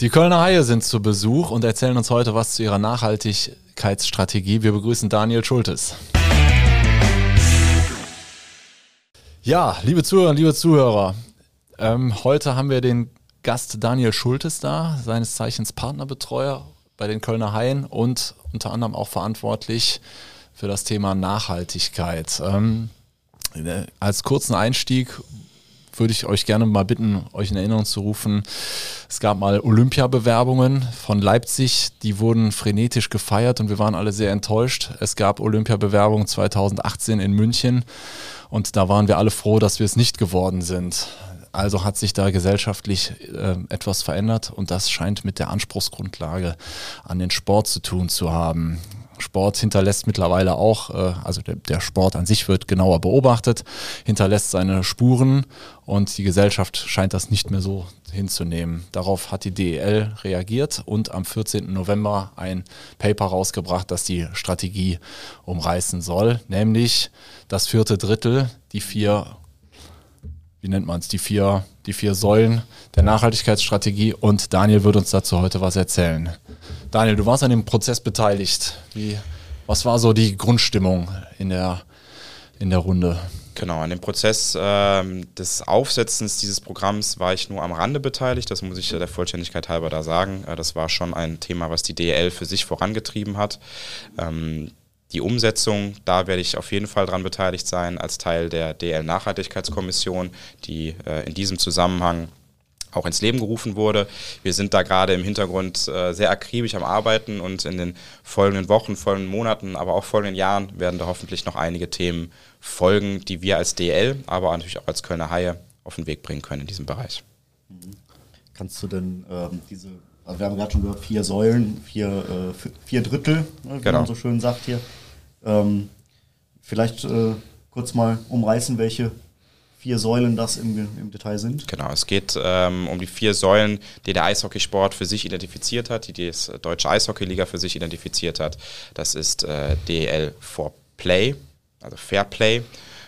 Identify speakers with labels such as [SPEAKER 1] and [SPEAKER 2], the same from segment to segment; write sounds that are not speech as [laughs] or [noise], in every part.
[SPEAKER 1] Die Kölner Haie sind zu Besuch und erzählen uns heute was zu ihrer Nachhaltigkeitsstrategie. Wir begrüßen Daniel Schultes. Ja, liebe Zuhörer, liebe Zuhörer, ähm, heute haben wir den Gast Daniel Schultes da, seines Zeichens Partnerbetreuer bei den Kölner Haien und unter anderem auch verantwortlich für das Thema Nachhaltigkeit. Ähm, äh, als kurzen Einstieg, würde ich euch gerne mal bitten, euch in Erinnerung zu rufen. Es gab mal Olympiabewerbungen von Leipzig, die wurden frenetisch gefeiert und wir waren alle sehr enttäuscht. Es gab Olympiabewerbungen 2018 in München und da waren wir alle froh, dass wir es nicht geworden sind. Also hat sich da gesellschaftlich äh, etwas verändert und das scheint mit der Anspruchsgrundlage an den Sport zu tun zu haben. Sport hinterlässt mittlerweile auch, äh, also der, der, Sport an sich wird genauer beobachtet, hinterlässt seine Spuren und die Gesellschaft scheint das nicht mehr so hinzunehmen. Darauf hat die DEL reagiert und am 14. November ein Paper rausgebracht, das die Strategie umreißen soll, nämlich das vierte Drittel, die vier, wie nennt man es, die vier, die vier Säulen der Nachhaltigkeitsstrategie und Daniel wird uns dazu heute was erzählen. Daniel, du warst an dem Prozess beteiligt. Wie, was war so die Grundstimmung in der, in der Runde?
[SPEAKER 2] Genau, an dem Prozess äh, des Aufsetzens dieses Programms war ich nur am Rande beteiligt. Das muss ich der Vollständigkeit halber da sagen. Äh, das war schon ein Thema, was die DL für sich vorangetrieben hat. Ähm, die Umsetzung, da werde ich auf jeden Fall dran beteiligt sein als Teil der DL Nachhaltigkeitskommission, die äh, in diesem Zusammenhang auch ins Leben gerufen wurde. Wir sind da gerade im Hintergrund äh, sehr akribisch am Arbeiten und in den folgenden Wochen, folgenden Monaten, aber auch folgenden Jahren werden da hoffentlich noch einige Themen folgen, die wir als DL, aber natürlich auch als Kölner Haie auf den Weg bringen können in diesem Bereich.
[SPEAKER 3] Kannst du denn ähm, diese, also wir haben gerade schon gehört, vier Säulen, vier, äh, vier Drittel, ne, wie genau. man so schön sagt hier. Ähm, vielleicht äh, kurz mal umreißen, welche vier Säulen das im, im Detail sind?
[SPEAKER 2] Genau, es geht ähm, um die vier Säulen, die der Eishockeysport für sich identifiziert hat, die die Deutsche Eishockeyliga für sich identifiziert hat. Das ist äh, DEL for Play, also Fair Play,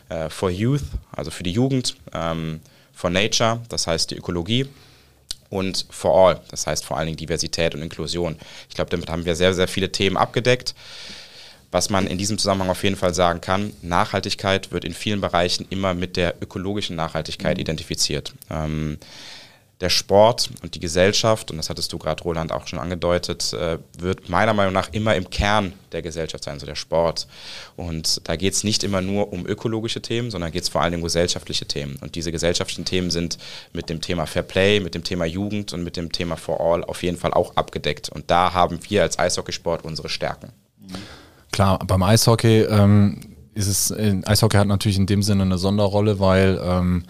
[SPEAKER 2] äh, for Youth, also für die Jugend, ähm, for Nature, das heißt die Ökologie und for All, das heißt vor allen Dingen Diversität und Inklusion. Ich glaube, damit haben wir sehr, sehr viele Themen abgedeckt. Was man in diesem Zusammenhang auf jeden Fall sagen kann, Nachhaltigkeit wird in vielen Bereichen immer mit der ökologischen Nachhaltigkeit mhm. identifiziert. Ähm, der Sport und die Gesellschaft, und das hattest du gerade, Roland, auch schon angedeutet, äh, wird meiner Meinung nach immer im Kern der Gesellschaft sein, so der Sport. Und da geht es nicht immer nur um ökologische Themen, sondern geht es vor allem um gesellschaftliche Themen. Und diese gesellschaftlichen Themen sind mit dem Thema Fair Play, mit dem Thema Jugend und mit dem Thema For All auf jeden Fall auch abgedeckt. Und da haben wir als Eishockeysport unsere Stärken.
[SPEAKER 1] Klar, beim Eishockey ähm, ist es, Eishockey hat natürlich in dem Sinne eine Sonderrolle, weil ähm,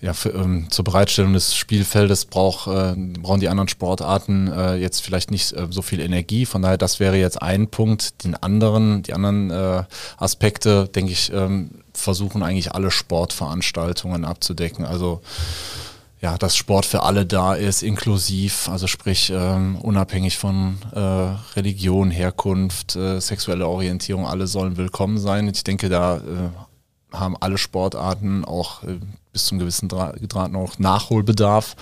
[SPEAKER 1] ja, für, ähm, zur Bereitstellung des Spielfeldes brauch, äh, brauchen die anderen Sportarten äh, jetzt vielleicht nicht äh, so viel Energie. Von daher, das wäre jetzt ein Punkt. Den anderen, die anderen äh, Aspekte, denke ich, ähm, versuchen eigentlich alle Sportveranstaltungen abzudecken. Also ja, dass Sport für alle da ist, inklusiv, also sprich ähm, unabhängig von äh, Religion, Herkunft, äh, sexuelle Orientierung, alle sollen willkommen sein. Ich denke, da äh, haben alle Sportarten auch äh, bis zum gewissen Grad noch Nachholbedarf.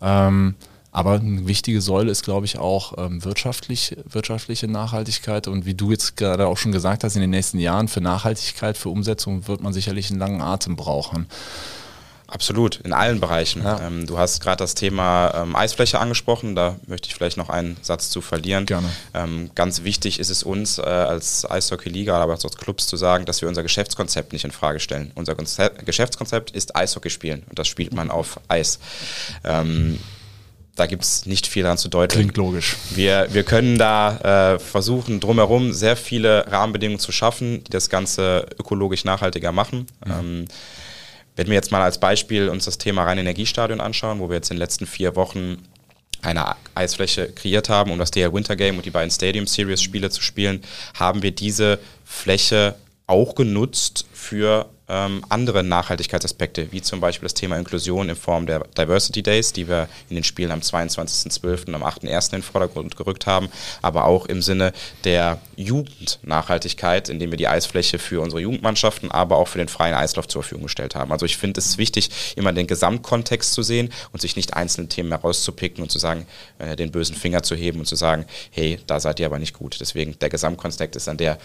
[SPEAKER 1] Ähm, aber eine wichtige Säule ist, glaube ich, auch ähm, wirtschaftlich, wirtschaftliche Nachhaltigkeit. Und wie du jetzt gerade auch schon gesagt hast, in den nächsten Jahren für Nachhaltigkeit, für Umsetzung wird man sicherlich einen langen Atem brauchen.
[SPEAKER 2] Absolut, in allen Bereichen. Ja. Ähm, du hast gerade das Thema ähm, Eisfläche angesprochen, da möchte ich vielleicht noch einen Satz zu verlieren.
[SPEAKER 1] Gerne.
[SPEAKER 2] Ähm, ganz wichtig ist es uns äh, als Eishockey-Liga, aber auch als Clubs zu sagen, dass wir unser Geschäftskonzept nicht in Frage stellen. Unser Konzept, Geschäftskonzept ist Eishockey spielen und das spielt man auf Eis. Ähm, da gibt es nicht viel dran zu deuten.
[SPEAKER 1] Klingt logisch.
[SPEAKER 2] Wir, wir können da äh, versuchen, drumherum sehr viele Rahmenbedingungen zu schaffen, die das Ganze ökologisch nachhaltiger machen. Mhm. Wenn wir jetzt mal als Beispiel uns das Thema rein Energiestadion anschauen, wo wir jetzt in den letzten vier Wochen eine Eisfläche kreiert haben, um das DL Winter Game und die beiden Stadium Series Spiele zu spielen, haben wir diese Fläche auch genutzt für ähm, andere Nachhaltigkeitsaspekte, wie zum Beispiel das Thema Inklusion in Form der Diversity Days, die wir in den Spielen am 22.12. und am 8.1. in den Vordergrund gerückt haben, aber auch im Sinne der Jugendnachhaltigkeit, indem wir die Eisfläche für unsere Jugendmannschaften, aber auch für den freien Eislauf zur Verfügung gestellt haben. Also ich finde, es wichtig, immer den Gesamtkontext zu sehen und sich nicht einzelne Themen herauszupicken und zu sagen, äh, den bösen Finger zu heben und zu sagen, hey, da seid ihr aber nicht gut. Deswegen der Gesamtkontext ist an der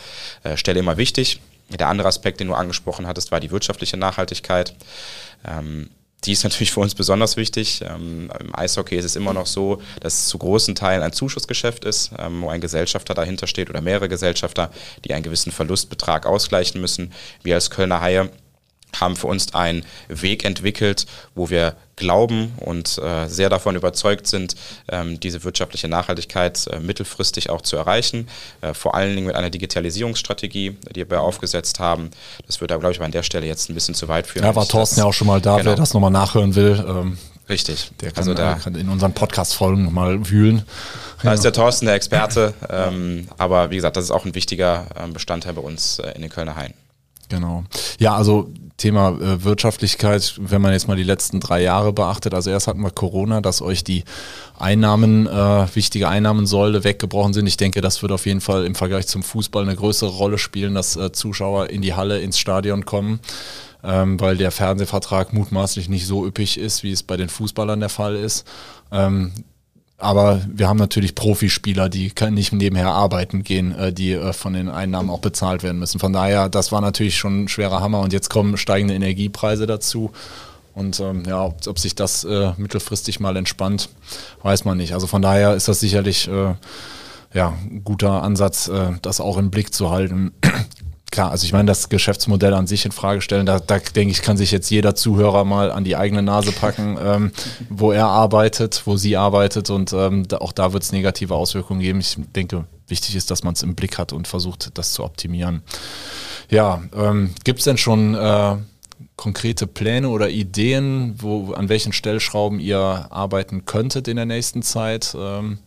[SPEAKER 2] äh, Stelle immer wichtig. Der andere Aspekt, den du angesprochen hattest, war die wirtschaftliche Nachhaltigkeit. Ähm, die ist [laughs] natürlich für uns besonders wichtig. Ähm, Im Eishockey ist es immer noch so, dass es zu großen Teilen ein Zuschussgeschäft ist, ähm, wo ein Gesellschafter dahinter steht oder mehrere Gesellschafter, die einen gewissen Verlustbetrag ausgleichen müssen. Wir als Kölner Haie haben für uns einen Weg entwickelt, wo wir glauben und äh, sehr davon überzeugt sind, ähm, diese wirtschaftliche Nachhaltigkeit äh, mittelfristig auch zu erreichen. Äh, vor allen Dingen mit einer Digitalisierungsstrategie, die wir aufgesetzt haben. Das wird da, glaube ich, an der Stelle jetzt ein bisschen zu weit führen.
[SPEAKER 1] Ja, war Thorsten ja auch schon mal da, genau. wer das nochmal nachhören will. Ähm,
[SPEAKER 2] Richtig.
[SPEAKER 1] Der kann, also da, kann in unseren Podcast-Folgen mal wühlen.
[SPEAKER 2] Da ja. ist der Thorsten der Experte. ähm, aber wie gesagt, das ist auch ein wichtiger ähm, Bestandteil bei uns äh, in den Kölner Haien.
[SPEAKER 1] Genau. Ja, also Thema äh, Wirtschaftlichkeit, wenn man jetzt mal die letzten drei Jahre beachtet, also erst hatten wir Corona, dass euch die Einnahmen, äh, wichtige Einnahmensäule weggebrochen sind. Ich denke, das wird auf jeden Fall im Vergleich zum Fußball eine größere Rolle spielen, dass äh, Zuschauer in die Halle, ins Stadion kommen, ähm, weil der Fernsehvertrag mutmaßlich nicht so üppig ist, wie es bei den Fußballern der Fall ist. Ähm, aber wir haben natürlich Profispieler, die nicht nebenher arbeiten gehen, äh, die äh, von den Einnahmen auch bezahlt werden müssen. Von daher, das war natürlich schon ein schwerer Hammer und jetzt kommen steigende Energiepreise dazu. Und ähm, ja, ob, ob, sich das äh, mittelfristig mal entspannt, weiß man nicht. Also von daher ist das sicherlich äh, ja, ein guter Ansatz, äh, das auch im Blick zu halten klar, also ich meine, das Geschäftsmodell an sich in Frage stellen, da, da denke ich, kann sich jetzt jeder Zuhörer mal an die eigene Nase packen, [laughs] ähm, wo er arbeitet, wo sie arbeitet und ähm, da, auch da wird es negative Auswirkungen geben. Ich denke, wichtig ist, dass man es im Blick hat und versucht, das zu optimieren. Ja, ähm, gibt es denn schon äh, konkrete Pläne oder Ideen, wo, an welchen Stellschrauben ihr arbeiten könntet in der nächsten Zeit? Ähm,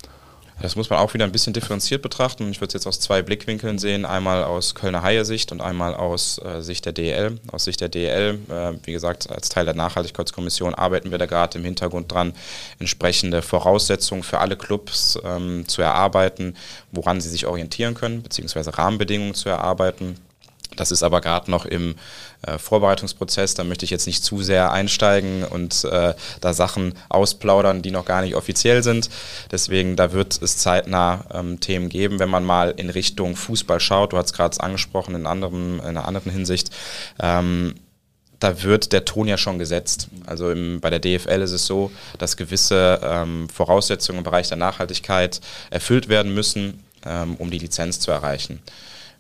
[SPEAKER 2] das muss man auch wieder ein bisschen differenziert betrachten. Ich würde es jetzt aus zwei Blickwinkeln sehen. Einmal aus Kölner Haie-Sicht und einmal aus äh, Sicht der DL. Aus Sicht der DL, äh, wie gesagt, als Teil der Nachhaltigkeitskommission arbeiten wir da gerade im Hintergrund dran, entsprechende Voraussetzungen für alle Clubs ähm, zu erarbeiten, woran sie sich orientieren können, beziehungsweise Rahmenbedingungen zu erarbeiten das ist aber gerade noch im äh, Vorbereitungsprozess. Da möchte ich jetzt nicht zu sehr einsteigen und äh, da Sachen ausplaudern, die noch gar nicht offiziell sind. Deswegen, da wird es zeitnah ähm, Themen geben, wenn man mal in Richtung Fußball schaut. Du hast gerade angesprochen in, anderem, in einer anderen Hinsicht. Ähm, da wird der Ton ja schon gesetzt. Also im, bei der DFL ist es so, dass gewisse ähm, Voraussetzungen im Bereich der Nachhaltigkeit erfüllt werden müssen, ähm, um die Lizenz zu erreichen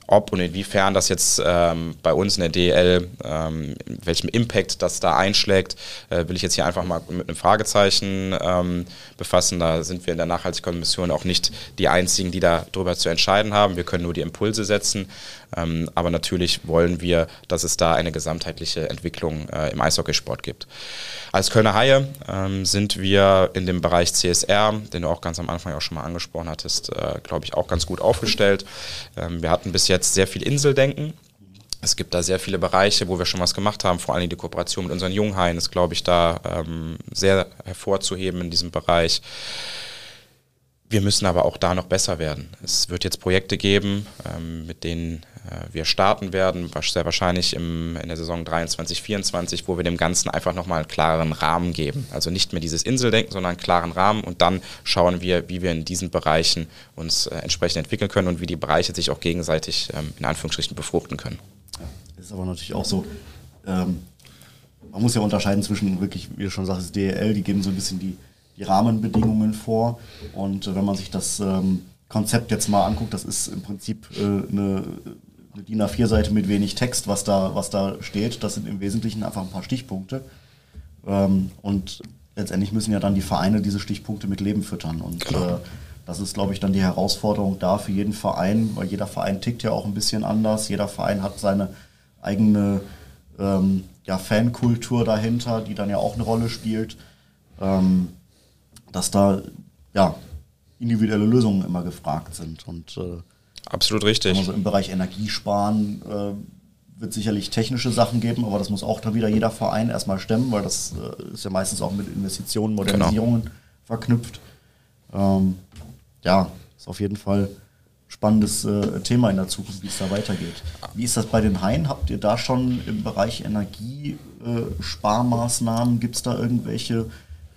[SPEAKER 2] ob und inwiefern das jetzt ähm, bei uns in der DL, ähm, welchem Impact das da einschlägt, äh, will ich jetzt hier einfach mal mit einem Fragezeichen ähm, befassen. Da sind wir in der Nachhaltigkeitskommission auch nicht die Einzigen, die darüber zu entscheiden haben. Wir können nur die Impulse setzen. Ähm, aber natürlich wollen wir, dass es da eine gesamtheitliche Entwicklung äh, im Eishockeysport gibt. Als Kölner Haie ähm, sind wir in dem Bereich CSR, den du auch ganz am Anfang auch schon mal angesprochen hattest, äh, glaube ich, auch ganz gut aufgestellt. Ähm, wir hatten bis jetzt sehr viel Inseldenken. Es gibt da sehr viele Bereiche, wo wir schon was gemacht haben, vor allem die Kooperation mit unseren Junghaien ist, glaube ich, da ähm, sehr hervorzuheben in diesem Bereich. Wir müssen aber auch da noch besser werden. Es wird jetzt Projekte geben, ähm, mit denen äh, wir starten werden, sehr wahrscheinlich im, in der Saison 23, 24, wo wir dem Ganzen einfach nochmal einen klaren Rahmen geben. Also nicht mehr dieses Inseldenken, sondern einen klaren Rahmen und dann schauen wir, wie wir in diesen Bereichen uns äh, entsprechend entwickeln können und wie die Bereiche sich auch gegenseitig ähm, in Anführungsstrichen befruchten können.
[SPEAKER 3] Ja, ist aber natürlich auch so, ähm, man muss ja unterscheiden zwischen wirklich, wie du schon sagst, DL, die geben so ein bisschen die die Rahmenbedingungen vor. Und äh, wenn man sich das ähm, Konzept jetzt mal anguckt, das ist im Prinzip äh, eine, eine DIN A4-Seite mit wenig Text, was da, was da steht. Das sind im Wesentlichen einfach ein paar Stichpunkte. Ähm, und letztendlich müssen ja dann die Vereine diese Stichpunkte mit Leben füttern. Und äh, das ist, glaube ich, dann die Herausforderung da für jeden Verein, weil jeder Verein tickt ja auch ein bisschen anders. Jeder Verein hat seine eigene ähm, ja, Fankultur dahinter, die dann ja auch eine Rolle spielt. Ähm, dass da ja, individuelle Lösungen immer gefragt sind. Und,
[SPEAKER 2] äh, Absolut richtig.
[SPEAKER 3] Also im Bereich Energiesparen äh, wird sicherlich technische Sachen geben, aber das muss auch dann wieder jeder Verein erstmal stemmen, weil das äh, ist ja meistens auch mit Investitionen, genau. Modernisierungen genau. verknüpft. Ähm, ja, ist auf jeden Fall spannendes äh, Thema in der Zukunft, wie es da weitergeht. Wie ist das bei den Haien? Habt ihr da schon im Bereich Energiesparmaßnahmen, äh, gibt es da irgendwelche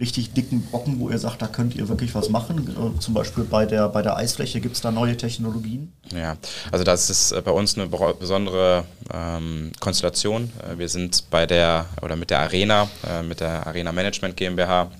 [SPEAKER 3] richtig dicken Brocken, wo ihr sagt, da könnt ihr wirklich was machen? Äh, zum Beispiel bei der, bei der Eisfläche gibt es da neue Technologien?
[SPEAKER 2] Ja, also das ist äh, bei uns eine besondere ähm, Konstellation. Äh, wir sind bei der oder mit der Arena, äh, mit der Arena Management GmbH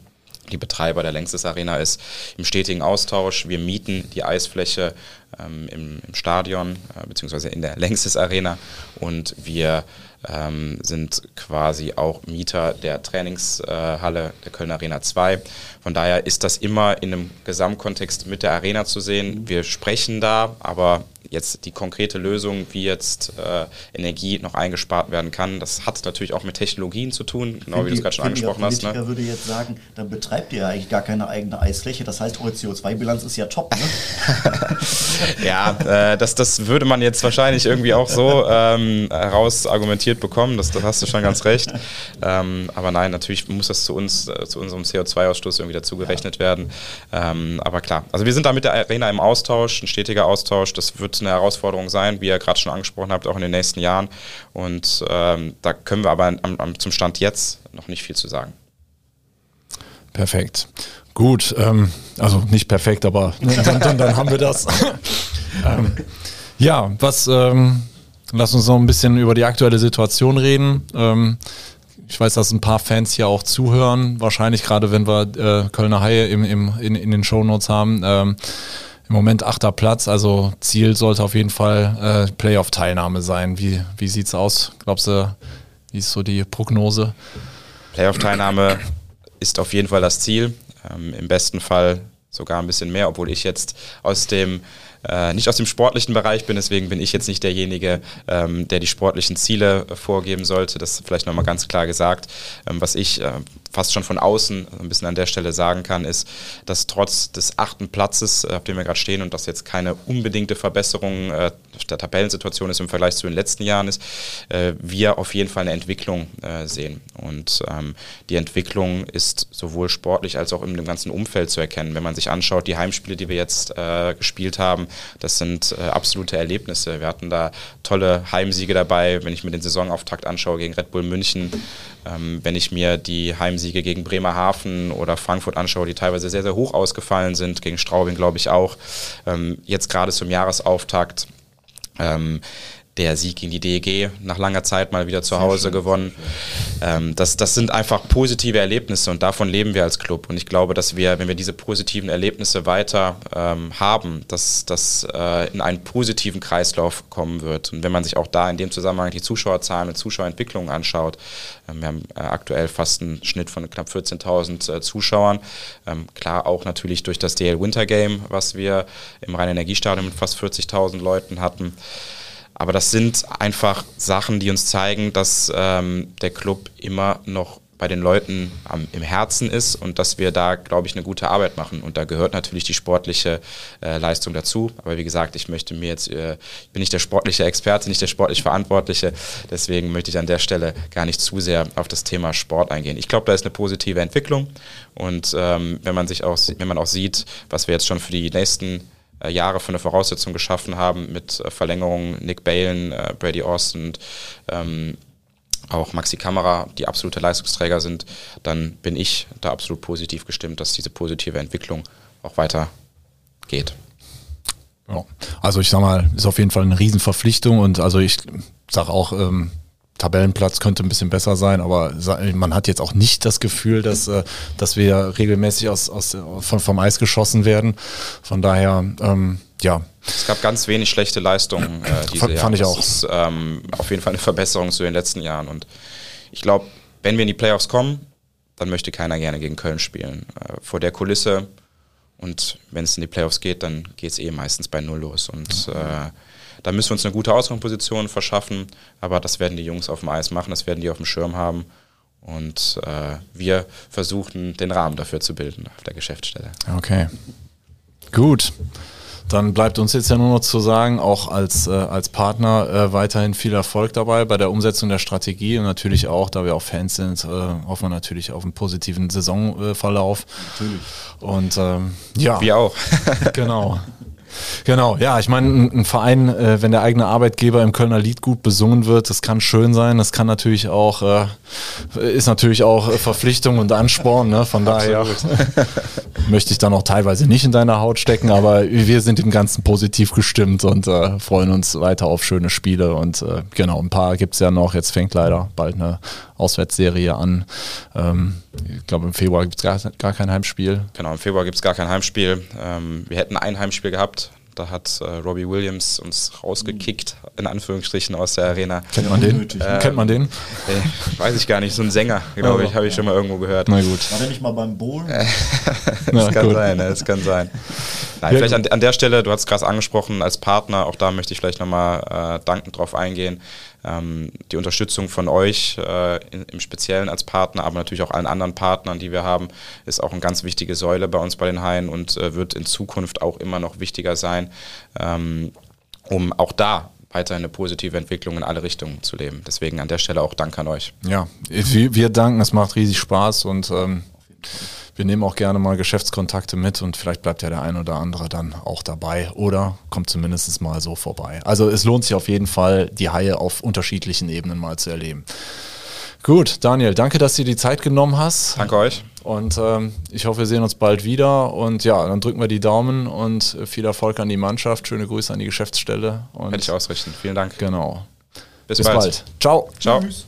[SPEAKER 2] die Betreiber der Längstes Arena ist, im stetigen Austausch. Wir mieten die Eisfläche ähm, im, im, Stadion äh, beziehungsweise in der [laughs] Längstes Arena und wir ähm, sind quasi auch Mieter der Trainingshalle äh, der Köln Arena 2. Von daher ist das immer in einem Gesamtkontext mit der Arena zu sehen. Wir sprechen da, aber jetzt die konkrete Lösung, wie jetzt äh, Energie noch eingespart werden kann, das hat natürlich auch mit Technologien zu tun, genau wie du es gerade schon angesprochen hast.
[SPEAKER 3] Ne? würde jetzt sagen, dann betreibt ihr ja eigentlich gar keine eigene Eisfläche. Das heißt, eure CO2-Bilanz ist ja top. Ne? [laughs]
[SPEAKER 2] ja, äh, das, das würde man jetzt wahrscheinlich irgendwie auch so ähm, heraus argumentiert bekommen. Das, das hast du schon ganz recht. Ähm, aber nein, natürlich muss das zu uns, äh, zu unserem CO2-Ausstoß irgendwie dazugerechnet ja. werden. Ähm, aber klar, also wir sind da mit der Arena im Austausch, ein stetiger Austausch. Das wird eine Herausforderung sein, wie ihr gerade schon angesprochen habt, auch in den nächsten Jahren. Und ähm, da können wir aber am, am, zum Stand jetzt noch nicht viel zu sagen.
[SPEAKER 1] Perfekt. Gut, ähm, also nicht perfekt, aber [laughs] dann, dann, dann haben wir das. [laughs] ähm, ja, was, ähm, lass uns noch ein bisschen über die aktuelle Situation reden. Ähm, ich weiß, dass ein paar Fans hier auch zuhören, wahrscheinlich gerade wenn wir äh, Kölner Haie im, im, in, in den Shownotes haben. Ähm, im Moment achter Platz, also Ziel sollte auf jeden Fall äh, Playoff-Teilnahme sein. Wie, wie es aus? Glaubst du, wie ist so die Prognose?
[SPEAKER 2] Playoff-Teilnahme ist auf jeden Fall das Ziel. Ähm, Im besten Fall sogar ein bisschen mehr, obwohl ich jetzt aus dem äh, nicht aus dem sportlichen Bereich bin, deswegen bin ich jetzt nicht derjenige, ähm, der die sportlichen Ziele vorgeben sollte. Das vielleicht nochmal ganz klar gesagt. Ähm, was ich äh, fast schon von außen ein bisschen an der Stelle sagen kann, ist, dass trotz des achten Platzes, äh, auf dem wir gerade stehen und das jetzt keine unbedingte Verbesserung äh, der Tabellensituation ist im Vergleich zu den letzten Jahren ist, äh, wir auf jeden Fall eine Entwicklung äh, sehen. Und ähm, die Entwicklung ist sowohl sportlich als auch in dem ganzen Umfeld zu erkennen. Wenn man sich anschaut, die Heimspiele, die wir jetzt äh, gespielt haben, das sind äh, absolute Erlebnisse. Wir hatten da tolle Heimsiege dabei, wenn ich mir den Saisonauftakt anschaue gegen Red Bull München, ähm, wenn ich mir die Heimsiege gegen Bremerhaven oder Frankfurt anschaue, die teilweise sehr, sehr hoch ausgefallen sind, gegen Straubing glaube ich auch, ähm, jetzt gerade zum Jahresauftakt. Ähm, der Sieg gegen die DEG nach langer Zeit mal wieder zu Hause schön, gewonnen. Ähm, das, das sind einfach positive Erlebnisse und davon leben wir als Club. Und ich glaube, dass wir, wenn wir diese positiven Erlebnisse weiter ähm, haben, dass das äh, in einen positiven Kreislauf kommen wird. Und wenn man sich auch da in dem Zusammenhang die Zuschauerzahlen und Zuschauerentwicklungen anschaut, ähm, wir haben äh, aktuell fast einen Schnitt von knapp 14.000 äh, Zuschauern. Ähm, klar auch natürlich durch das DL Winter Game, was wir im Rhein-Energiestadion mit fast 40.000 Leuten hatten. Aber das sind einfach Sachen, die uns zeigen, dass ähm, der Club immer noch bei den Leuten am, im Herzen ist und dass wir da, glaube ich, eine gute Arbeit machen. Und da gehört natürlich die sportliche äh, Leistung dazu. Aber wie gesagt, ich möchte mir jetzt, äh, ich bin nicht der sportliche Experte, nicht der sportlich Verantwortliche. Deswegen möchte ich an der Stelle gar nicht zu sehr auf das Thema Sport eingehen. Ich glaube, da ist eine positive Entwicklung. Und ähm, wenn man sich auch, wenn man auch sieht, was wir jetzt schon für die nächsten Jahre für eine Voraussetzung geschaffen haben mit äh, Verlängerungen Nick Balen, äh, Brady Austin, ähm, auch Maxi Kamera, die absolute Leistungsträger sind, dann bin ich da absolut positiv gestimmt, dass diese positive Entwicklung auch weiter geht.
[SPEAKER 1] Ja. Also ich sag mal, ist auf jeden Fall eine Riesenverpflichtung und also ich sage auch, ähm, Tabellenplatz könnte ein bisschen besser sein, aber man hat jetzt auch nicht das Gefühl, dass, äh, dass wir regelmäßig aus, aus, von, vom Eis geschossen werden. Von daher, ähm, ja.
[SPEAKER 2] Es gab ganz wenig schlechte Leistungen äh, diese
[SPEAKER 1] Fand, fand ich auch.
[SPEAKER 2] Das ist ähm, auf jeden Fall eine Verbesserung zu den letzten Jahren. Und ich glaube, wenn wir in die Playoffs kommen, dann möchte keiner gerne gegen Köln spielen. Äh, vor der Kulisse und wenn es in die Playoffs geht, dann geht es eh meistens bei Null los. Und äh, da müssen wir uns eine gute Ausgangsposition verschaffen, aber das werden die Jungs auf dem Eis machen, das werden die auf dem Schirm haben. Und äh, wir versuchen, den Rahmen dafür zu bilden auf der Geschäftsstelle.
[SPEAKER 1] Okay. Gut. Dann bleibt uns jetzt ja nur noch zu sagen, auch als, äh, als Partner äh, weiterhin viel Erfolg dabei bei der Umsetzung der Strategie und natürlich auch, da wir auch Fans sind, äh, hoffen wir natürlich auf einen positiven Saisonverlauf. Natürlich. Und ähm, ja.
[SPEAKER 2] Wir auch. [laughs]
[SPEAKER 1] genau. Genau, ja, ich meine, ein, ein Verein, äh, wenn der eigene Arbeitgeber im Kölner Lied gut besungen wird, das kann schön sein, das kann natürlich auch, äh, ist natürlich auch Verpflichtung und Ansporn, ne? von daher möchte ich dann auch teilweise nicht in deiner Haut stecken, aber wir sind dem Ganzen positiv gestimmt und äh, freuen uns weiter auf schöne Spiele und äh, genau, ein paar gibt es ja noch, jetzt fängt leider bald eine Auswärtsserie an. Ähm, ich glaube, im Februar gibt es gar, gar kein Heimspiel.
[SPEAKER 2] Genau, im Februar gibt es gar kein Heimspiel. Ähm, wir hätten ein Heimspiel gehabt. Da hat äh, Robbie Williams uns rausgekickt, in Anführungsstrichen, aus der Arena.
[SPEAKER 1] Kennt man den? Ähm, Kennt man den?
[SPEAKER 2] Äh, weiß ich gar nicht. So ein Sänger, glaube ich, habe ich schon mal irgendwo gehört.
[SPEAKER 3] Na gut. War der nicht mal beim Bohlen? [laughs]
[SPEAKER 2] das Na, kann gut. sein, das kann sein. Nein, ja, vielleicht an, an, der Stelle, du hast es gerade angesprochen, als Partner, auch da möchte ich vielleicht nochmal äh, dankend drauf eingehen ähm, die Unterstützung von euch äh, in, im Speziellen als Partner, aber natürlich auch allen anderen Partnern, die wir haben, ist auch eine ganz wichtige Säule bei uns bei den Haien und äh, wird in Zukunft auch immer noch wichtiger sein, ähm, um auch da weiter eine positive Entwicklung in alle Richtungen zu leben. Deswegen an der Stelle auch Dank an euch.
[SPEAKER 1] Ja, wir, wir danken, es macht riesig Spaß und ähm, wir nehmen auch gerne mal Geschäftskontakte mit und vielleicht bleibt ja der ein oder andere dann auch dabei oder kommt zumindest mal so vorbei. Also es lohnt sich auf jeden Fall, die Haie auf unterschiedlichen Ebenen mal zu erleben. Gut, Daniel, danke, dass du dir die Zeit genommen hast.
[SPEAKER 2] Danke euch.
[SPEAKER 1] Und ähm, ich hoffe, wir sehen uns bald wieder. Und ja, dann drücken wir die Daumen und viel Erfolg an die Mannschaft. Schöne Grüße an die Geschäftsstelle.
[SPEAKER 2] Und Hätte ich ausrichten. Vielen Dank.
[SPEAKER 1] Genau. Bis, Bis bald. bald. Ciao.
[SPEAKER 2] Ciao. Tschüss.